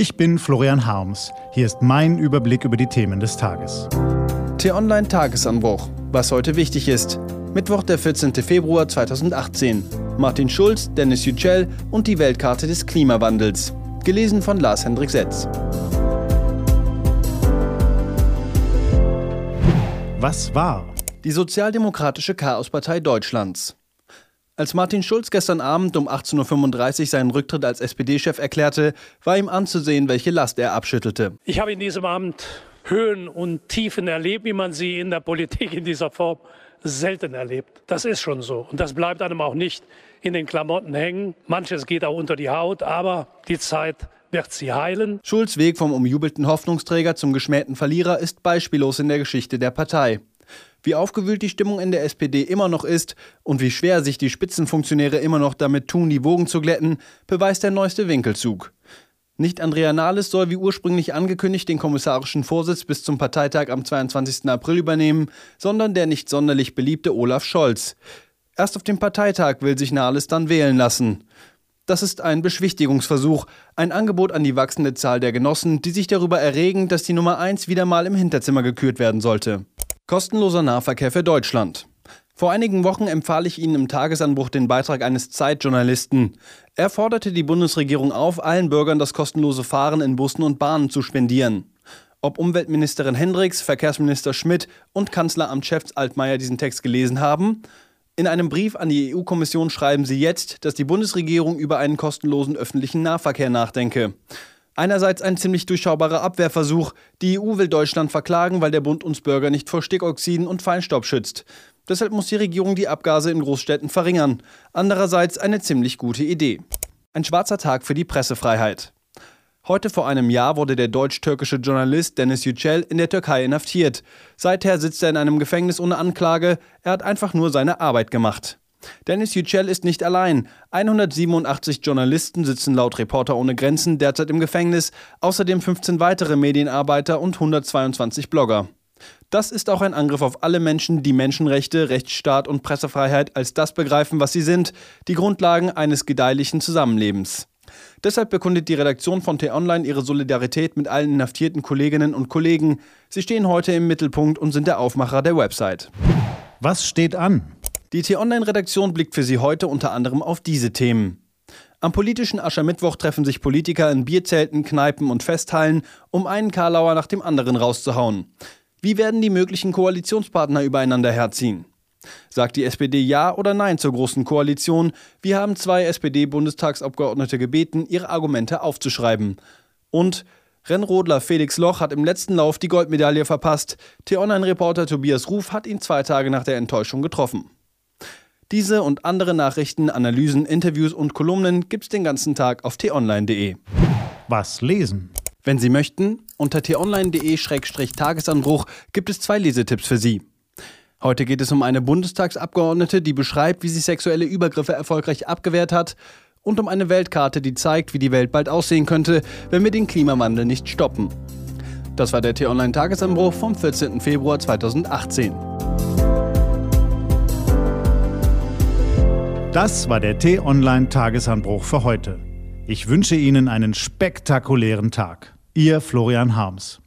Ich bin Florian Harms. Hier ist mein Überblick über die Themen des Tages. T-Online Tagesanbruch. Was heute wichtig ist. Mittwoch, der 14. Februar 2018. Martin Schulz, Dennis Yücel und die Weltkarte des Klimawandels. Gelesen von Lars-Hendrik Setz. Was war? Die Sozialdemokratische Chaospartei Deutschlands. Als Martin Schulz gestern Abend um 18.35 Uhr seinen Rücktritt als SPD-Chef erklärte, war ihm anzusehen, welche Last er abschüttelte. Ich habe in diesem Abend Höhen und Tiefen erlebt, wie man sie in der Politik in dieser Form selten erlebt. Das ist schon so. Und das bleibt einem auch nicht in den Klamotten hängen. Manches geht auch unter die Haut, aber die Zeit wird sie heilen. Schulz Weg vom umjubelten Hoffnungsträger zum geschmähten Verlierer ist beispiellos in der Geschichte der Partei. Wie aufgewühlt die Stimmung in der SPD immer noch ist und wie schwer sich die Spitzenfunktionäre immer noch damit tun, die Wogen zu glätten, beweist der neueste Winkelzug. Nicht Andrea Nahles soll wie ursprünglich angekündigt den kommissarischen Vorsitz bis zum Parteitag am 22. April übernehmen, sondern der nicht sonderlich beliebte Olaf Scholz. Erst auf dem Parteitag will sich Nahles dann wählen lassen. Das ist ein Beschwichtigungsversuch, ein Angebot an die wachsende Zahl der Genossen, die sich darüber erregen, dass die Nummer 1 wieder mal im Hinterzimmer gekürt werden sollte. Kostenloser Nahverkehr für Deutschland. Vor einigen Wochen empfahl ich Ihnen im Tagesanbruch den Beitrag eines Zeitjournalisten. Er forderte die Bundesregierung auf, allen Bürgern das kostenlose Fahren in Bussen und Bahnen zu spendieren. Ob Umweltministerin Hendricks, Verkehrsminister Schmidt und Kanzleramtschef Altmaier diesen Text gelesen haben? In einem Brief an die EU-Kommission schreiben sie jetzt, dass die Bundesregierung über einen kostenlosen öffentlichen Nahverkehr nachdenke. Einerseits ein ziemlich durchschaubarer Abwehrversuch. Die EU will Deutschland verklagen, weil der Bund uns Bürger nicht vor Stickoxiden und Feinstaub schützt. Deshalb muss die Regierung die Abgase in Großstädten verringern. Andererseits eine ziemlich gute Idee. Ein schwarzer Tag für die Pressefreiheit. Heute vor einem Jahr wurde der deutsch-türkische Journalist Dennis Yücel in der Türkei inhaftiert. Seither sitzt er in einem Gefängnis ohne Anklage. Er hat einfach nur seine Arbeit gemacht. Dennis Yücel ist nicht allein. 187 Journalisten sitzen laut Reporter ohne Grenzen derzeit im Gefängnis, außerdem 15 weitere Medienarbeiter und 122 Blogger. Das ist auch ein Angriff auf alle Menschen, die Menschenrechte, Rechtsstaat und Pressefreiheit als das begreifen, was sie sind, die Grundlagen eines gedeihlichen Zusammenlebens. Deshalb bekundet die Redaktion von T-Online ihre Solidarität mit allen inhaftierten Kolleginnen und Kollegen. Sie stehen heute im Mittelpunkt und sind der Aufmacher der Website. Was steht an? Die T-Online-Redaktion blickt für Sie heute unter anderem auf diese Themen. Am politischen Aschermittwoch treffen sich Politiker in Bierzelten, Kneipen und Festhallen, um einen Karlauer nach dem anderen rauszuhauen. Wie werden die möglichen Koalitionspartner übereinander herziehen? Sagt die SPD Ja oder Nein zur Großen Koalition? Wir haben zwei SPD-Bundestagsabgeordnete gebeten, ihre Argumente aufzuschreiben. Und Rennrodler Felix Loch hat im letzten Lauf die Goldmedaille verpasst. T-Online-Reporter Tobias Ruf hat ihn zwei Tage nach der Enttäuschung getroffen. Diese und andere Nachrichten, Analysen, Interviews und Kolumnen gibt's den ganzen Tag auf t-online.de. Was lesen? Wenn Sie möchten, unter t-online.de-tagesanbruch gibt es zwei Lesetipps für Sie. Heute geht es um eine Bundestagsabgeordnete, die beschreibt, wie sie sexuelle Übergriffe erfolgreich abgewehrt hat, und um eine Weltkarte, die zeigt, wie die Welt bald aussehen könnte, wenn wir den Klimawandel nicht stoppen. Das war der T-Online-Tagesanbruch vom 14. Februar 2018. Das war der T-Online-Tagesanbruch für heute. Ich wünsche Ihnen einen spektakulären Tag. Ihr Florian Harms.